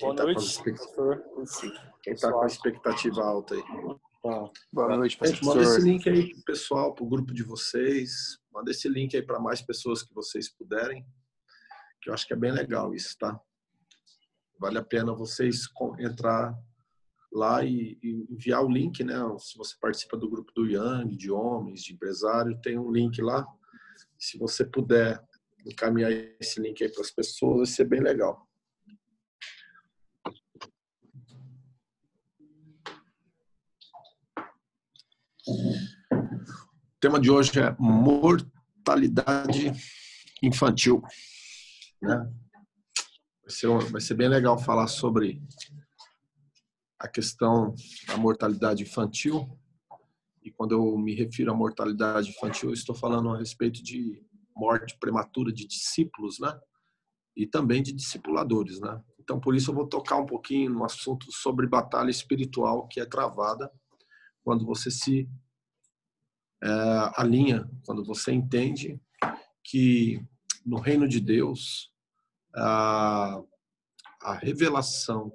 Boa tá noite, expect... professor. Quem está com a expectativa alta aí? Ah, boa noite, Gente, manda esse link aí pro pessoal, pro grupo de vocês. Manda esse link aí para mais pessoas que vocês puderem. Que eu acho que é bem legal isso, tá? Vale a pena vocês entrar lá e, e enviar o link, né? Se você participa do grupo do Yang, de homens, de empresário, tem um link lá. Se você puder encaminhar esse link aí para as pessoas, vai ser bem legal. O tema de hoje é mortalidade infantil. Né? Vai, ser, vai ser bem legal falar sobre a questão da mortalidade infantil. E quando eu me refiro à mortalidade infantil, eu estou falando a respeito de morte prematura de discípulos, né? E também de discipuladores, né? Então, por isso eu vou tocar um pouquinho no assunto sobre batalha espiritual que é travada quando você se é, alinha, quando você entende que no reino de Deus a, a revelação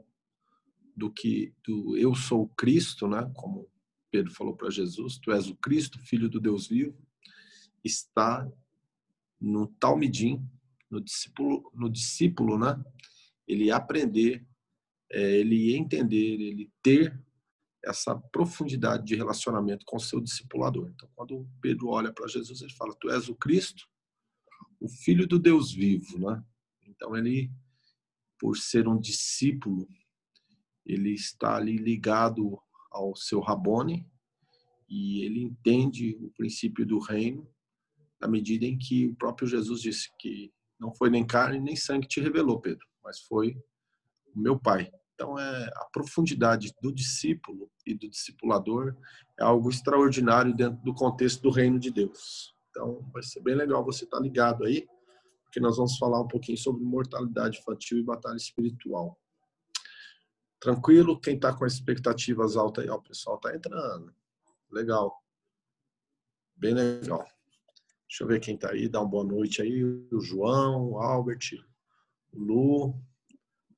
do que do eu sou Cristo, né? Como Pedro falou para Jesus, tu és o Cristo, filho do Deus vivo, está no talmidim, no discípulo, no discípulo, né? Ele aprender, é, ele entender, ele ter essa profundidade de relacionamento com o seu discipulador. Então, quando Pedro olha para Jesus, ele fala: Tu és o Cristo, o Filho do Deus vivo, né? Então, ele, por ser um discípulo, ele está ali ligado ao seu Rabone e ele entende o princípio do reino na medida em que o próprio Jesus disse que não foi nem carne nem sangue que te revelou, Pedro, mas foi o meu Pai. Então, é, a profundidade do discípulo e do discipulador é algo extraordinário dentro do contexto do reino de Deus. Então, vai ser bem legal você estar ligado aí, porque nós vamos falar um pouquinho sobre mortalidade infantil e batalha espiritual. Tranquilo? Quem está com expectativas altas aí? Ó, o pessoal está entrando. Legal. Bem legal. Deixa eu ver quem está aí. Dá uma boa noite aí. O João, o Albert, o Lu.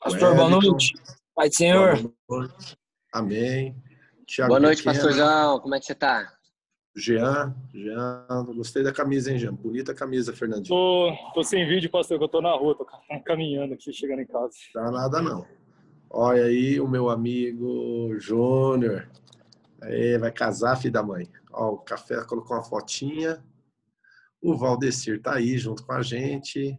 Pastor, boa noite. Pai do Senhor. Amém. Thiago Boa noite, Pequeno. pastorzão. Como é que você tá? Jean, Jean, gostei da camisa, hein, Jean? Bonita camisa, Fernandinho. Tô, tô sem vídeo, pastor, que eu tô na rua, tô caminhando aqui, chegando em casa. Tá nada, não. Olha aí o meu amigo Júnior. Aí, vai casar, filho da mãe. Ó, o café colocou uma fotinha. O Valdecir tá aí junto com a gente.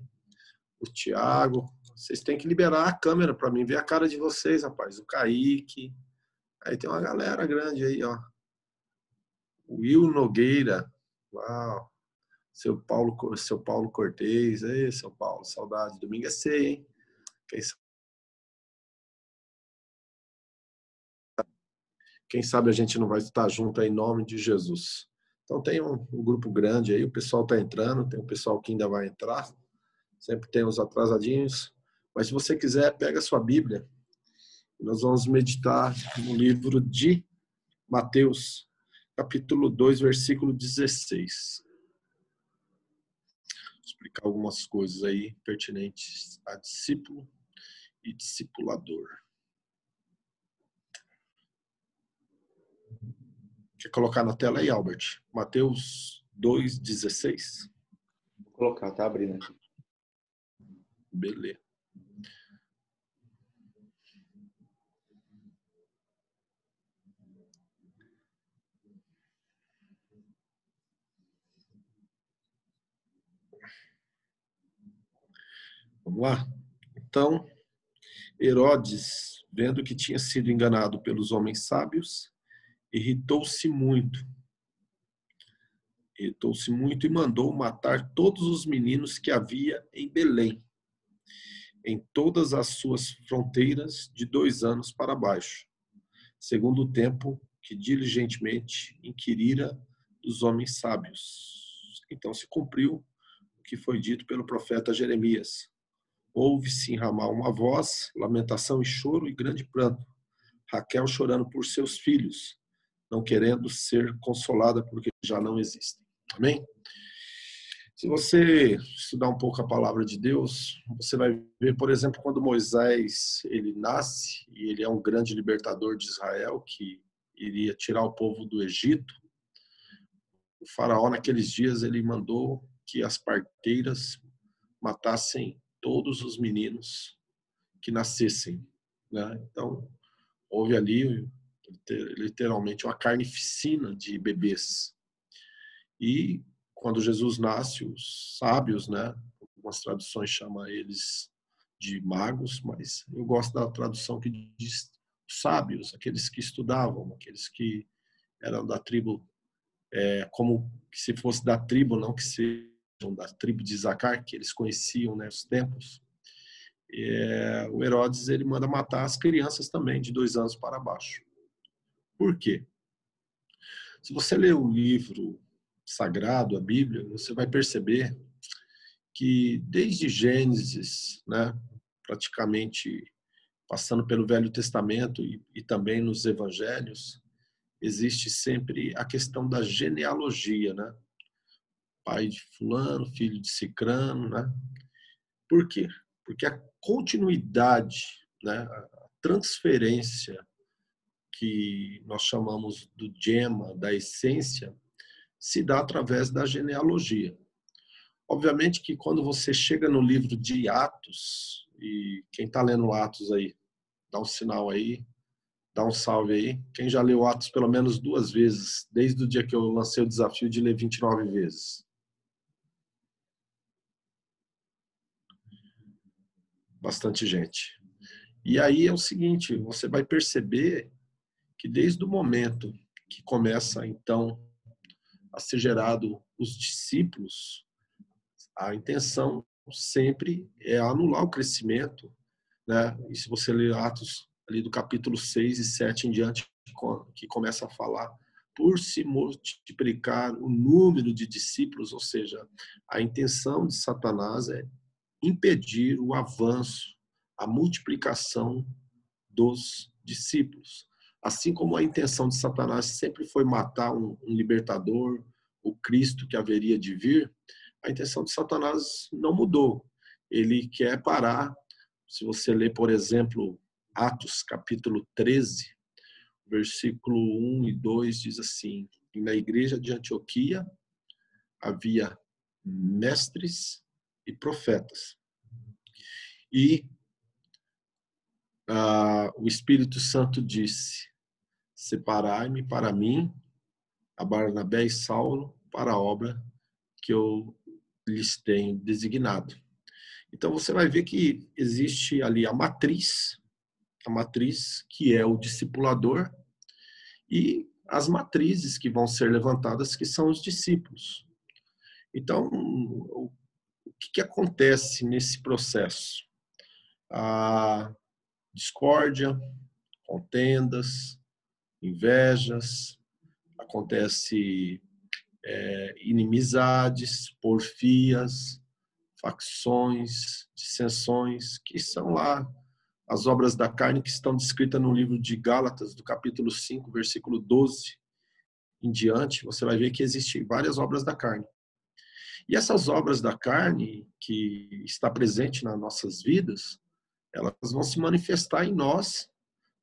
O Thiago, vocês têm que liberar a câmera para mim ver a cara de vocês, rapaz. O Kaique. Aí tem uma galera grande aí, ó. Will Nogueira. Uau. Seu Paulo, seu Paulo Cortez. Ei, seu Paulo, saudade. Domingo é ceia, hein? Quem sabe, Quem sabe a gente não vai estar junto aí em nome de Jesus. Então tem um, um grupo grande aí, o pessoal está entrando, tem um pessoal que ainda vai entrar. Sempre tem os atrasadinhos. Mas se você quiser, pega a sua Bíblia. Nós vamos meditar no livro de Mateus, capítulo 2, versículo 16. Vou explicar algumas coisas aí pertinentes a discípulo e discipulador. Quer colocar na tela aí, Albert? Mateus 2,16? Vou colocar, tá abrindo aqui. Beleza. Vamos lá? Então, Herodes, vendo que tinha sido enganado pelos homens sábios, irritou-se muito. Irritou-se muito e mandou matar todos os meninos que havia em Belém, em todas as suas fronteiras, de dois anos para baixo, segundo o tempo que diligentemente inquirira dos homens sábios. Então se cumpriu o que foi dito pelo profeta Jeremias Ouve-se em Ramá uma voz, lamentação e choro e grande pranto. Raquel chorando por seus filhos, não querendo ser consolada porque já não existem. Amém? Se você estudar um pouco a palavra de Deus, você vai ver, por exemplo, quando Moisés ele nasce e ele é um grande libertador de Israel que iria tirar o povo do Egito. O faraó naqueles dias ele mandou que as parteiras matassem todos os meninos que nascessem, né? Então houve ali literalmente uma carnificina de bebês. E quando Jesus nasce, os sábios, né? Algumas traduções chamam eles de magos, mas eu gosto da tradução que diz sábios, aqueles que estudavam, aqueles que eram da tribo, é, como se fosse da tribo, não que sejam da tribo de Zacar, que eles conheciam né, os tempos. É, o Herodes ele manda matar as crianças também de dois anos para baixo. Por quê? Se você ler o livro sagrado, a Bíblia, você vai perceber que desde Gênesis, né, praticamente passando pelo Velho Testamento e, e também nos Evangelhos, existe sempre a questão da genealogia, né? Pai de fulano, filho de cicrano, né? Por quê? Porque a continuidade, né, a transferência que nós chamamos do gema, da essência, se dá através da genealogia. Obviamente que quando você chega no livro de Atos, e quem está lendo Atos aí, dá um sinal aí, dá um salve aí. Quem já leu Atos pelo menos duas vezes, desde o dia que eu lancei o desafio de ler 29 vezes? Bastante gente. E aí é o seguinte, você vai perceber que desde o momento que começa então a ser gerado os discípulos, a intenção sempre é anular o crescimento, né? E se você ler Atos ali do capítulo 6 e 7 em diante, que começa a falar por se multiplicar o número de discípulos, ou seja, a intenção de Satanás é impedir o avanço, a multiplicação dos discípulos. Assim como a intenção de Satanás sempre foi matar um, um libertador, o Cristo que haveria de vir, a intenção de Satanás não mudou. Ele quer parar. Se você ler, por exemplo, Atos capítulo 13, versículo 1 e 2 diz assim: na igreja de Antioquia havia mestres e profetas. E ah, o Espírito Santo disse: Separai-me para mim, a Barnabé e Saulo, para a obra que eu lhes tenho designado. Então você vai ver que existe ali a matriz, a matriz que é o discipulador e as matrizes que vão ser levantadas que são os discípulos. Então, que, que acontece nesse processo? A discórdia, contendas, invejas, acontece é, inimizades, porfias, facções, dissensões, que são lá as obras da carne que estão descritas no livro de Gálatas, do capítulo 5, versículo 12 em diante, você vai ver que existem várias obras da carne. E essas obras da carne que está presente nas nossas vidas, elas vão se manifestar em nós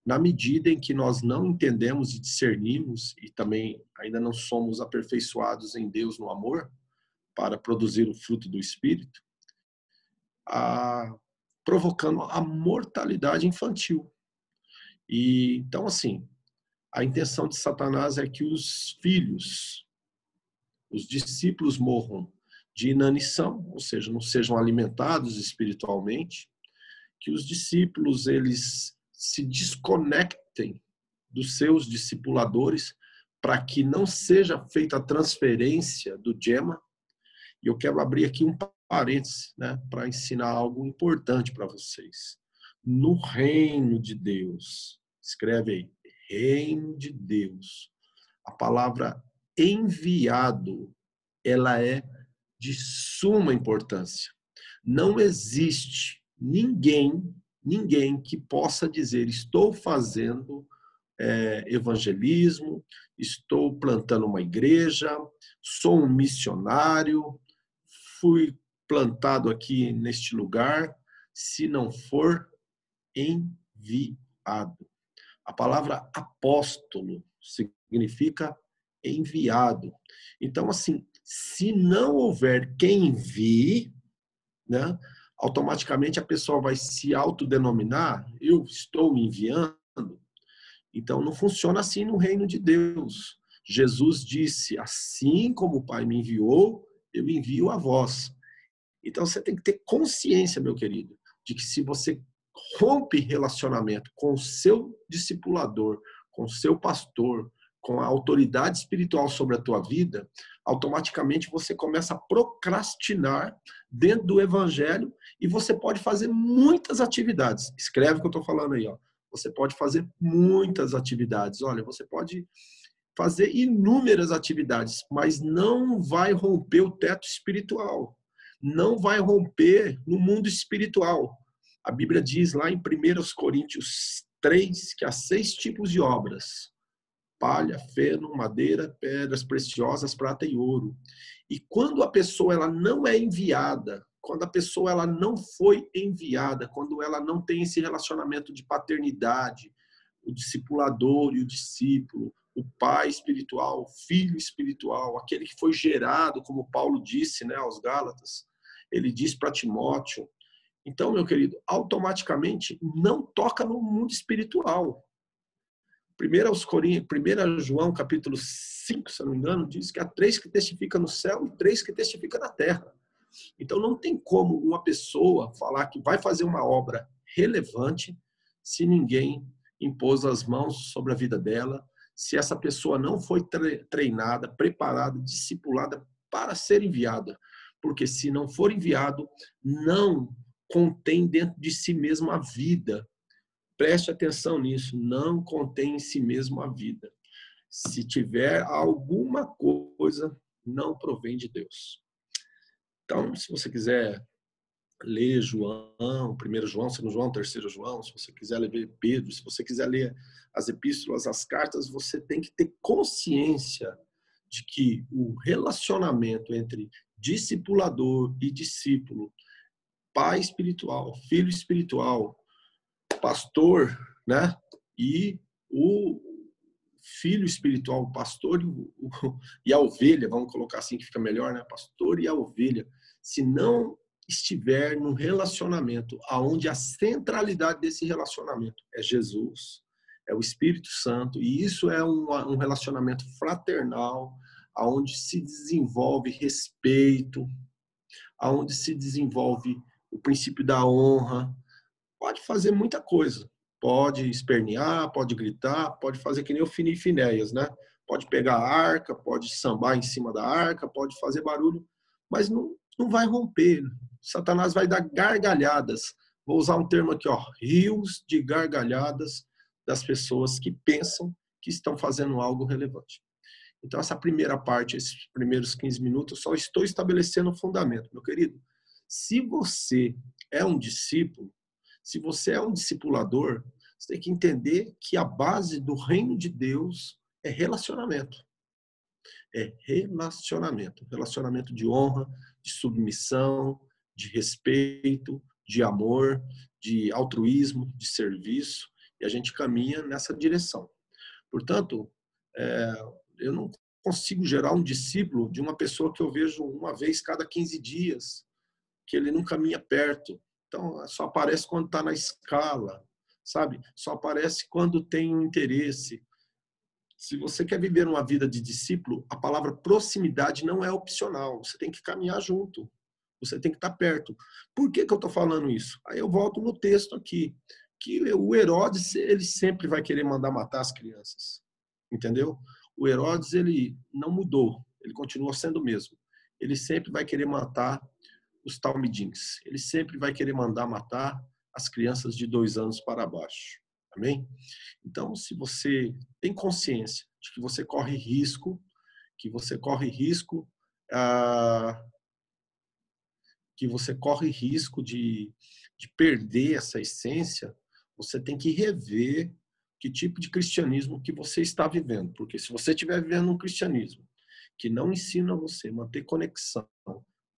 na medida em que nós não entendemos e discernimos e também ainda não somos aperfeiçoados em Deus no amor para produzir o fruto do Espírito, a, provocando a mortalidade infantil. E então assim, a intenção de Satanás é que os filhos, os discípulos morram de inanição, ou seja, não sejam alimentados espiritualmente, que os discípulos eles se desconectem dos seus discipuladores para que não seja feita a transferência do GEMA. E eu quero abrir aqui um parênteses né, para ensinar algo importante para vocês. No reino de Deus, escreve aí, reino de Deus, a palavra enviado, ela é de suma importância. Não existe ninguém ninguém que possa dizer: estou fazendo é, evangelismo, estou plantando uma igreja, sou um missionário, fui plantado aqui neste lugar se não for enviado. A palavra apóstolo significa enviado. Então, assim, se não houver quem envie, né, automaticamente a pessoa vai se autodenominar, eu estou enviando. Então, não funciona assim no reino de Deus. Jesus disse: Assim como o Pai me enviou, eu envio a vós. Então, você tem que ter consciência, meu querido, de que se você rompe relacionamento com o seu discipulador, com o seu pastor, com a autoridade espiritual sobre a tua vida, automaticamente você começa a procrastinar dentro do evangelho e você pode fazer muitas atividades. Escreve o que eu estou falando aí, ó. Você pode fazer muitas atividades. Olha, você pode fazer inúmeras atividades, mas não vai romper o teto espiritual. Não vai romper no mundo espiritual. A Bíblia diz lá em 1 Coríntios 3 que há seis tipos de obras palha, feno, madeira, pedras preciosas, prata e ouro. E quando a pessoa ela não é enviada, quando a pessoa ela não foi enviada, quando ela não tem esse relacionamento de paternidade, o discipulador e o discípulo, o pai espiritual, o filho espiritual, aquele que foi gerado, como Paulo disse, né, aos Gálatas, ele diz para Timóteo. Então, meu querido, automaticamente não toca no mundo espiritual. Primeiro aos Coríntios, 1 João, capítulo 5, se não me engano, diz que há três que testificam no céu e três que testificam na terra. Então não tem como uma pessoa falar que vai fazer uma obra relevante se ninguém impôs as mãos sobre a vida dela, se essa pessoa não foi treinada, preparada, discipulada para ser enviada. Porque se não for enviado, não contém dentro de si mesmo a vida Preste atenção nisso, não contém em si mesmo a vida. Se tiver alguma coisa, não provém de Deus. Então, se você quiser ler João, 1 João, 2 João, 3 João, se você quiser ler Pedro, se você quiser ler as epístolas, as cartas, você tem que ter consciência de que o relacionamento entre discipulador e discípulo, pai espiritual, filho espiritual, pastor, né? E o filho espiritual, o pastor e, o, e a ovelha, vamos colocar assim que fica melhor, né? Pastor e a ovelha. Se não estiver num relacionamento aonde a centralidade desse relacionamento é Jesus, é o Espírito Santo, e isso é um, um relacionamento fraternal, aonde se desenvolve respeito, aonde se desenvolve o princípio da honra, pode fazer muita coisa. Pode espernear, pode gritar, pode fazer que nem o Fini Finéias, né? Pode pegar a arca, pode sambar em cima da arca, pode fazer barulho, mas não, não vai romper. Satanás vai dar gargalhadas. Vou usar um termo aqui, ó, rios de gargalhadas das pessoas que pensam que estão fazendo algo relevante. Então, essa primeira parte, esses primeiros 15 minutos, só estou estabelecendo o fundamento. Meu querido, se você é um discípulo, se você é um discipulador, você tem que entender que a base do reino de Deus é relacionamento. É relacionamento. Relacionamento de honra, de submissão, de respeito, de amor, de altruísmo, de serviço. E a gente caminha nessa direção. Portanto, é, eu não consigo gerar um discípulo de uma pessoa que eu vejo uma vez cada 15 dias, que ele não caminha perto, então, só aparece quando está na escala, sabe? Só aparece quando tem um interesse. Se você quer viver uma vida de discípulo, a palavra proximidade não é opcional. Você tem que caminhar junto. Você tem que estar tá perto. Por que, que eu estou falando isso? Aí eu volto no texto aqui. Que o Herodes, ele sempre vai querer mandar matar as crianças. Entendeu? O Herodes, ele não mudou. Ele continua sendo o mesmo. Ele sempre vai querer matar os talmidins. Ele sempre vai querer mandar matar as crianças de dois anos para baixo. Amém? Então, se você tem consciência de que você corre risco, que você corre risco, ah, que você corre risco de, de perder essa essência, você tem que rever que tipo de cristianismo que você está vivendo. Porque se você estiver vivendo um cristianismo que não ensina você a manter conexão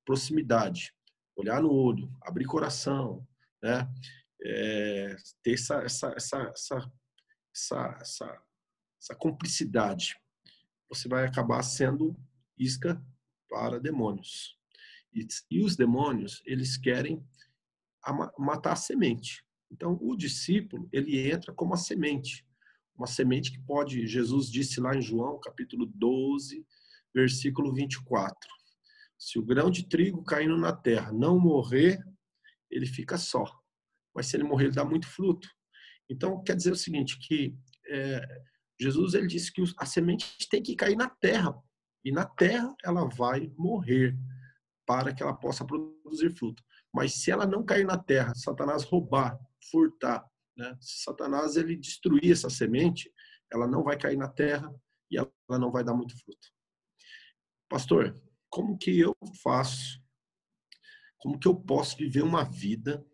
proximidade, olhar no olho, abrir coração, né? É, ter essa, essa, essa, essa, essa, essa, essa cumplicidade, você vai acabar sendo isca para demônios. E, e os demônios, eles querem matar a semente. Então, o discípulo, ele entra como a semente. Uma semente que pode, Jesus disse lá em João, capítulo 12, versículo 24. Se o grão de trigo caindo na terra não morrer, ele fica só. Mas se ele morrer, ele dá muito fruto. Então, quer dizer o seguinte, que é, Jesus ele disse que a semente tem que cair na terra. E na terra ela vai morrer para que ela possa produzir fruto. Mas se ela não cair na terra, Satanás roubar, furtar, né? se Satanás ele destruir essa semente, ela não vai cair na terra e ela não vai dar muito fruto. Pastor, como que eu faço? Como que eu posso viver uma vida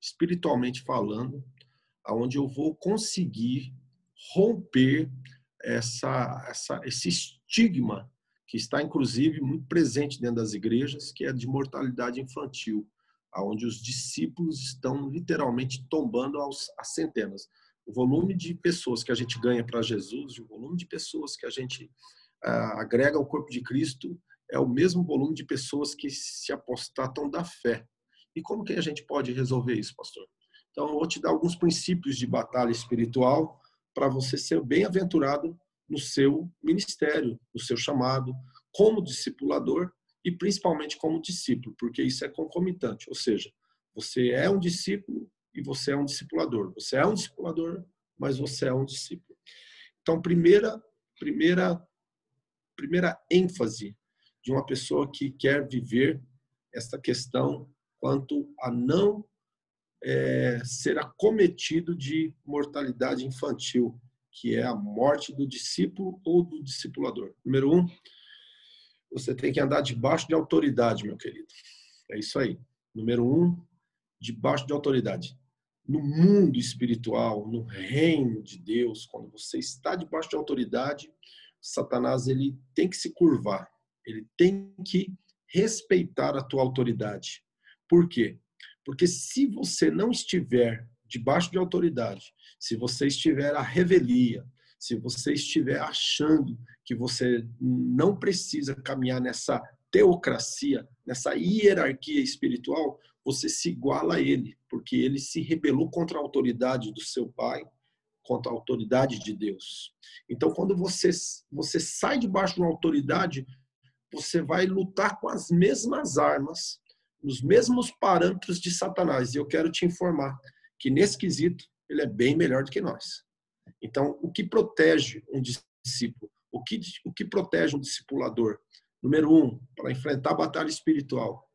espiritualmente falando, aonde eu vou conseguir romper essa, essa, esse estigma que está inclusive muito presente dentro das igrejas, que é de mortalidade infantil, aonde os discípulos estão literalmente tombando aos, a centenas. O volume de pessoas que a gente ganha para Jesus, o volume de pessoas que a gente uh, agrega ao corpo de Cristo, é o mesmo volume de pessoas que se apostatam da fé. E como que a gente pode resolver isso, pastor? Então, eu vou te dar alguns princípios de batalha espiritual para você ser bem-aventurado no seu ministério, no seu chamado, como discipulador e principalmente como discípulo, porque isso é concomitante, ou seja, você é um discípulo e você é um discipulador. Você é um discipulador, mas você é um discípulo. Então, primeira, primeira, primeira ênfase de uma pessoa que quer viver esta questão quanto a não é, ser acometido de mortalidade infantil, que é a morte do discípulo ou do discipulador. Número um, você tem que andar debaixo de autoridade, meu querido. É isso aí. Número um, debaixo de autoridade. No mundo espiritual, no reino de Deus, quando você está debaixo de autoridade, Satanás ele tem que se curvar. Ele tem que respeitar a tua autoridade. Por quê? Porque se você não estiver debaixo de autoridade, se você estiver à revelia, se você estiver achando que você não precisa caminhar nessa teocracia, nessa hierarquia espiritual, você se iguala a ele, porque ele se rebelou contra a autoridade do seu pai, contra a autoridade de Deus. Então, quando você, você sai debaixo de uma autoridade, você vai lutar com as mesmas armas, nos mesmos parâmetros de Satanás. E eu quero te informar que nesse quesito ele é bem melhor do que nós. Então, o que protege um discípulo? O que, o que protege um discipulador? Número um, para enfrentar a batalha espiritual,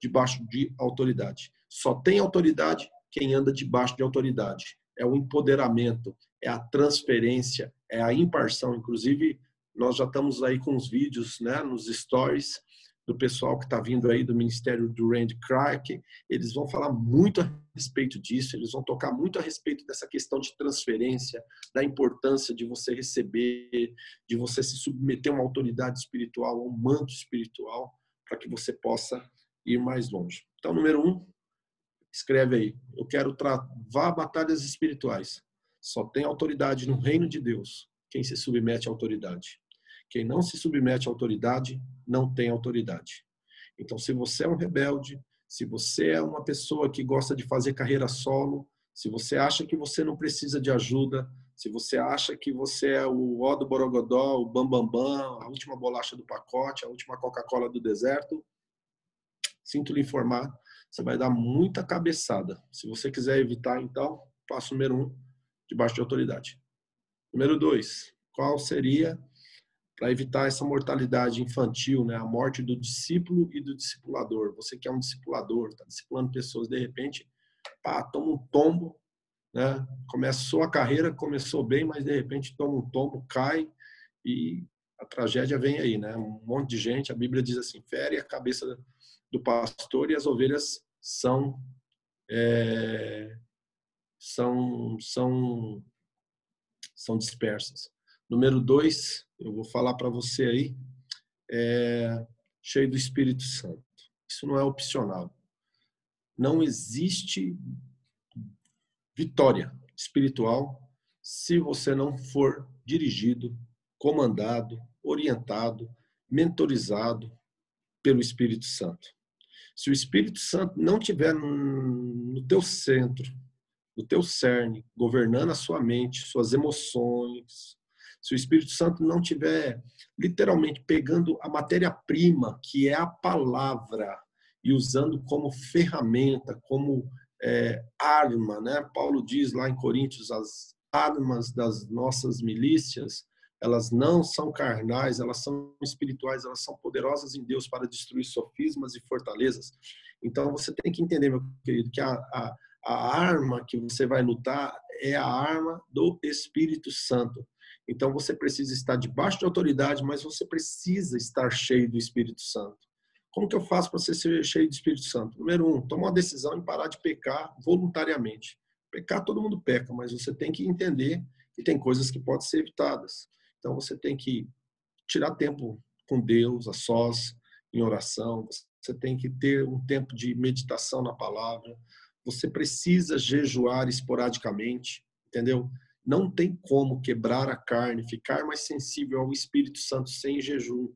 debaixo de autoridade. Só tem autoridade quem anda debaixo de autoridade. É o empoderamento, é a transferência, é a imparção. Inclusive, nós já estamos aí com os vídeos né, nos stories do pessoal que está vindo aí do Ministério do Randy Clark. Eles vão falar muito a respeito disso, eles vão tocar muito a respeito dessa questão de transferência, da importância de você receber, de você se submeter a uma autoridade espiritual, a um manto espiritual, para que você possa ir mais longe. Então, número um, escreve aí: eu quero travar batalhas espirituais. Só tem autoridade no reino de Deus quem se submete à autoridade. Quem não se submete à autoridade não tem autoridade. Então, se você é um rebelde, se você é uma pessoa que gosta de fazer carreira solo, se você acha que você não precisa de ajuda, se você acha que você é o ó do Borogodó, o Bambambam, Bam Bam, a última bolacha do pacote, a última Coca-Cola do deserto, sinto lhe informar, você vai dar muita cabeçada. Se você quiser evitar, então, passo número um, debaixo de autoridade. Número dois, qual seria para evitar essa mortalidade infantil, né? a morte do discípulo e do discipulador. Você que é um discipulador, está discipulando pessoas, de repente, pá, toma um tombo, né? começou a carreira, começou bem, mas de repente toma um tombo, cai e a tragédia vem aí. Né? Um monte de gente, a Bíblia diz assim, fere a cabeça do pastor e as ovelhas são... É, são, são, são dispersas. Número dois, eu vou falar para você aí, é, cheio do Espírito Santo. Isso não é opcional. Não existe vitória espiritual se você não for dirigido, comandado, orientado, mentorizado pelo Espírito Santo. Se o Espírito Santo não tiver no teu centro, no teu cerne, governando a sua mente, suas emoções, se o Espírito Santo não tiver literalmente pegando a matéria-prima, que é a palavra, e usando como ferramenta, como é, arma, né? Paulo diz lá em Coríntios, as armas das nossas milícias, elas não são carnais, elas são espirituais, elas são poderosas em Deus para destruir sofismas e fortalezas. Então você tem que entender, meu querido, que a, a, a arma que você vai lutar é a arma do Espírito Santo. Então você precisa estar debaixo de autoridade, mas você precisa estar cheio do Espírito Santo. Como que eu faço para ser cheio do Espírito Santo? Número um, toma uma decisão em parar de pecar voluntariamente. Pecar todo mundo peca, mas você tem que entender que tem coisas que podem ser evitadas. Então você tem que tirar tempo com Deus, a sós, em oração. Você tem que ter um tempo de meditação na palavra. Você precisa jejuar esporadicamente, entendeu? Não tem como quebrar a carne, ficar mais sensível ao Espírito Santo sem jejum,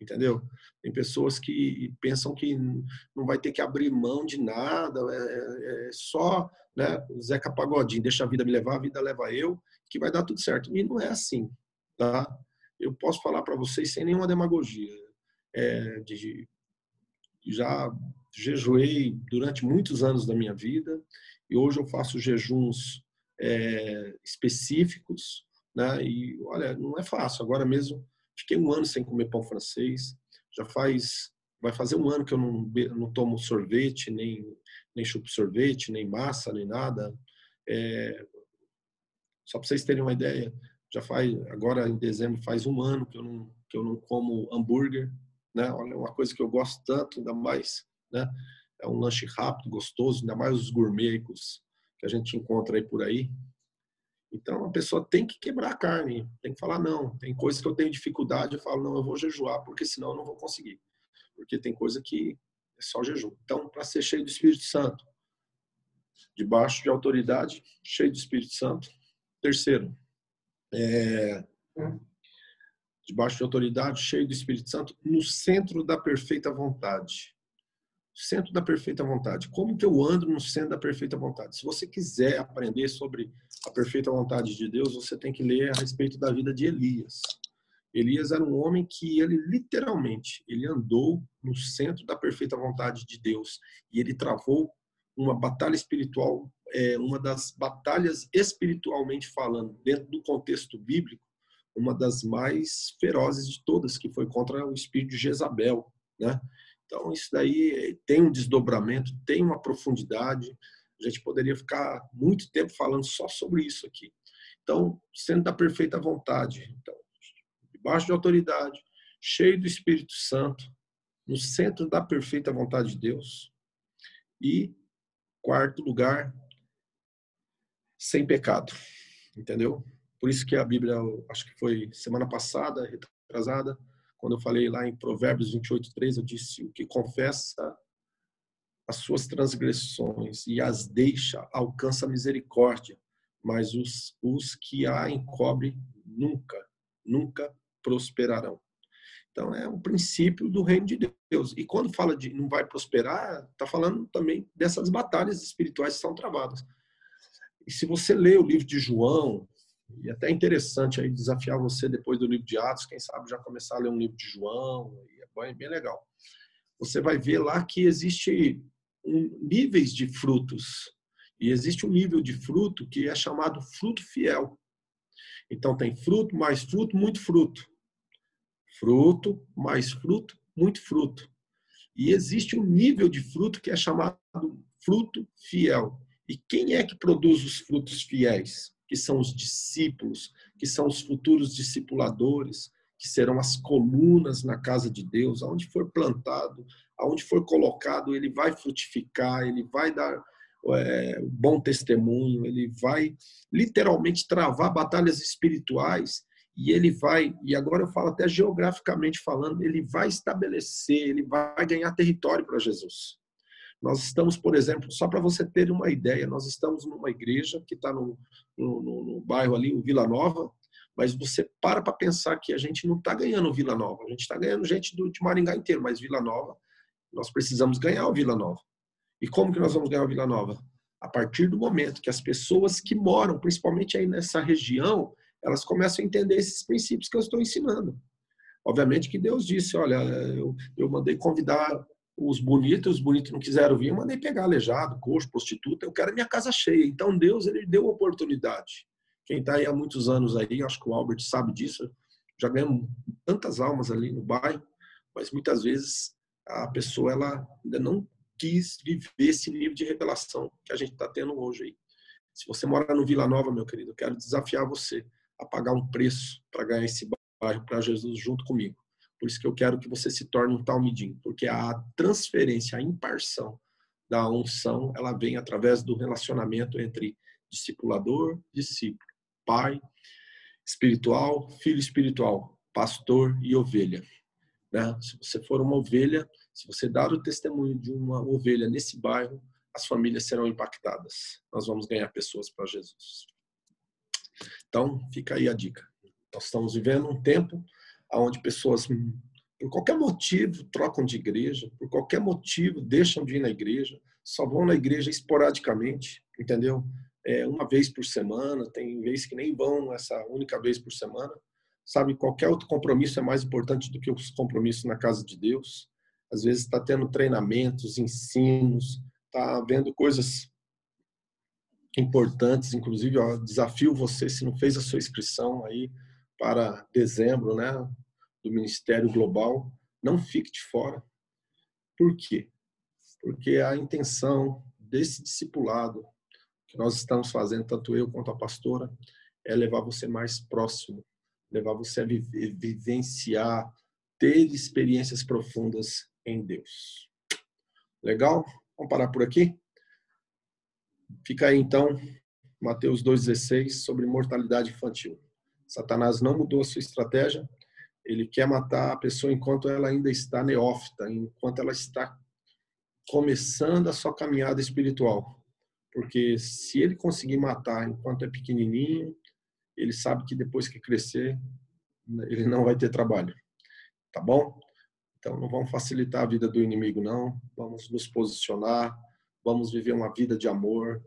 entendeu? Tem pessoas que pensam que não vai ter que abrir mão de nada, é, é, é só né, Zeca Pagodinho, deixa a vida me levar, a vida leva eu, que vai dar tudo certo. E não é assim, tá? Eu posso falar para vocês sem nenhuma demagogia. É, de, já jejuei durante muitos anos da minha vida e hoje eu faço jejuns é, específicos, né? E olha, não é fácil. Agora mesmo fiquei um ano sem comer pão francês. Já faz, vai fazer um ano que eu não, não tomo sorvete, nem nem chupo sorvete, nem massa, nem nada. É, só para vocês terem uma ideia, já faz agora em dezembro faz um ano que eu não que eu não como hambúrguer, né? Olha, uma coisa que eu gosto tanto, ainda mais, né? É um lanche rápido, gostoso, ainda mais os gourmeticos que a gente encontra aí por aí. Então a pessoa tem que quebrar a carne, tem que falar não. Tem coisas que eu tenho dificuldade, eu falo não, eu vou jejuar porque senão eu não vou conseguir. Porque tem coisa que é só jejum. Então, para ser cheio do Espírito Santo, debaixo de autoridade, cheio do Espírito Santo. Terceiro, é, debaixo de autoridade, cheio do Espírito Santo, no centro da perfeita vontade centro da perfeita vontade. Como que eu ando no centro da perfeita vontade? Se você quiser aprender sobre a perfeita vontade de Deus, você tem que ler a respeito da vida de Elias. Elias era um homem que ele literalmente, ele andou no centro da perfeita vontade de Deus e ele travou uma batalha espiritual, é, uma das batalhas espiritualmente falando, dentro do contexto bíblico, uma das mais ferozes de todas, que foi contra o espírito de Jezabel, né? Então, isso daí tem um desdobramento, tem uma profundidade. A gente poderia ficar muito tempo falando só sobre isso aqui. Então, sendo da perfeita vontade, então, debaixo de autoridade, cheio do Espírito Santo, no centro da perfeita vontade de Deus. E, quarto lugar, sem pecado. Entendeu? Por isso que a Bíblia, acho que foi semana passada, retrasada, quando eu falei lá em Provérbios 28, 3, eu disse: o que confessa as suas transgressões e as deixa alcança a misericórdia, mas os, os que a encobrem nunca, nunca prosperarão. Então é um princípio do reino de Deus. E quando fala de não vai prosperar, está falando também dessas batalhas espirituais que são travadas. E se você lê o livro de João, e até é interessante aí desafiar você depois do livro de Atos, quem sabe já começar a ler um livro de João, é bem legal. Você vai ver lá que existe um, níveis de frutos. E existe um nível de fruto que é chamado fruto fiel. Então tem fruto, mais fruto, muito fruto. Fruto, mais fruto, muito fruto. E existe um nível de fruto que é chamado fruto fiel. E quem é que produz os frutos fiéis? Que são os discípulos, que são os futuros discipuladores, que serão as colunas na casa de Deus, aonde for plantado, aonde for colocado, ele vai frutificar, ele vai dar é, bom testemunho, ele vai literalmente travar batalhas espirituais e ele vai, e agora eu falo até geograficamente falando, ele vai estabelecer, ele vai ganhar território para Jesus. Nós estamos, por exemplo, só para você ter uma ideia, nós estamos numa igreja que está no, no, no, bairro ali, o Vila Nova, mas você para para pensar que a gente não está ganhando Vila Nova, a gente está ganhando gente do, de Maringá inteiro, mas Vila Nova, nós precisamos ganhar o Vila Nova. E como que nós vamos ganhar o Vila Nova? A partir do momento que as pessoas que moram, principalmente aí nessa região, elas começam a entender esses princípios que eu estou ensinando. Obviamente que Deus disse, olha, eu, eu mandei convidar os bonitos, os bonitos não quiseram vir, eu mandei pegar aleijado, coxo, prostituta, eu quero minha casa cheia. Então Deus, ele deu oportunidade. Quem está aí há muitos anos aí, acho que o Albert sabe disso, já ganhamos tantas almas ali no bairro, mas muitas vezes a pessoa ela ainda não quis viver esse nível de revelação que a gente está tendo hoje aí. Se você mora no Vila Nova, meu querido, eu quero desafiar você a pagar um preço para ganhar esse bairro para Jesus junto comigo. Por isso que eu quero que você se torne um talmidim, porque a transferência, a imparção da unção, ela vem através do relacionamento entre discipulador, discípulo, pai espiritual, filho espiritual, pastor e ovelha. Né? Se você for uma ovelha, se você dar o testemunho de uma ovelha nesse bairro, as famílias serão impactadas. Nós vamos ganhar pessoas para Jesus. Então, fica aí a dica. Nós estamos vivendo um tempo onde pessoas, por qualquer motivo, trocam de igreja, por qualquer motivo, deixam de ir na igreja, só vão na igreja esporadicamente, entendeu? É, uma vez por semana, tem vezes que nem vão essa única vez por semana. Sabe, qualquer outro compromisso é mais importante do que os compromissos na casa de Deus. Às vezes está tendo treinamentos, ensinos, está vendo coisas importantes, inclusive, ó, desafio você, se não fez a sua inscrição aí para dezembro, né, do Ministério Global, não fique de fora. Por quê? Porque a intenção desse discipulado que nós estamos fazendo, tanto eu quanto a pastora, é levar você mais próximo, levar você a viver, vivenciar, ter experiências profundas em Deus. Legal? Vamos parar por aqui? Fica aí então Mateus 2,16 sobre mortalidade infantil. Satanás não mudou a sua estratégia, ele quer matar a pessoa enquanto ela ainda está neófita, enquanto ela está começando a sua caminhada espiritual. Porque se ele conseguir matar enquanto é pequenininho, ele sabe que depois que crescer, ele não vai ter trabalho. Tá bom? Então não vamos facilitar a vida do inimigo, não. Vamos nos posicionar, vamos viver uma vida de amor.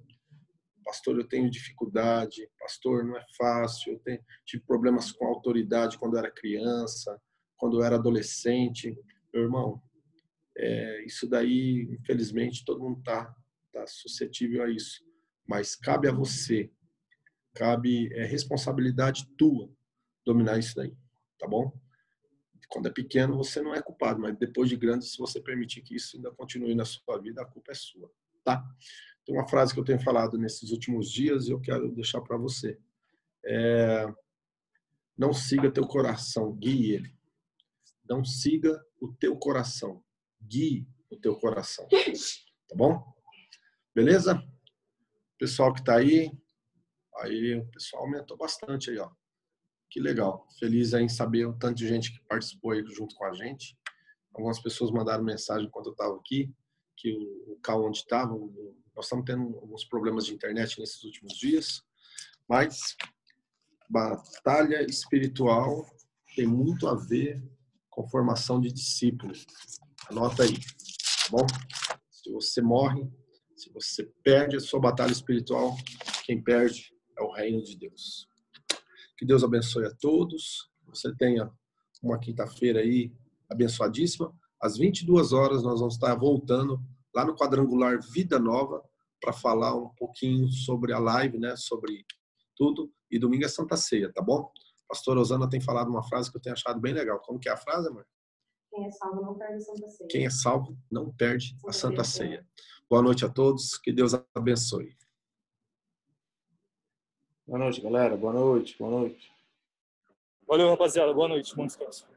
Pastor, eu tenho dificuldade. Pastor, não é fácil. Eu tenho, tive problemas com autoridade quando eu era criança, quando eu era adolescente. Meu irmão, é, isso daí, infelizmente, todo mundo está tá suscetível a isso. Mas cabe a você, cabe é responsabilidade tua dominar isso daí, tá bom? Quando é pequeno, você não é culpado, mas depois de grande, se você permitir que isso ainda continue na sua vida, a culpa é sua tá? Tem uma frase que eu tenho falado nesses últimos dias e eu quero deixar para você. É, não siga teu coração, guie ele. Não siga o teu coração, guie o teu coração. Tá bom? Beleza? Pessoal que está aí, aí o pessoal aumentou bastante aí, ó. Que legal. Feliz em saber o tanto de gente que participou aí junto com a gente. Algumas pessoas mandaram mensagem enquanto eu estava aqui que o, local onde estava, nós estamos tendo alguns problemas de internet nesses últimos dias, mas batalha espiritual tem muito a ver com formação de discípulos. Anota aí, tá bom? Se você morre, se você perde a sua batalha espiritual, quem perde é o reino de Deus. Que Deus abençoe a todos. Você tenha uma quinta-feira aí abençoadíssima. Às 22 horas nós vamos estar voltando lá no quadrangular Vida Nova para falar um pouquinho sobre a live, né, sobre tudo. E domingo é Santa Ceia, tá bom? Pastor Osana tem falado uma frase que eu tenho achado bem legal. Como que é a frase, amor? Quem é salvo não perde a Santa Ceia. Quem é salvo não perde a Santa Ceia. Boa noite a todos, que Deus abençoe. Boa noite, galera. Boa noite, boa noite. Valeu, rapaziada. Boa noite. Bom descanso.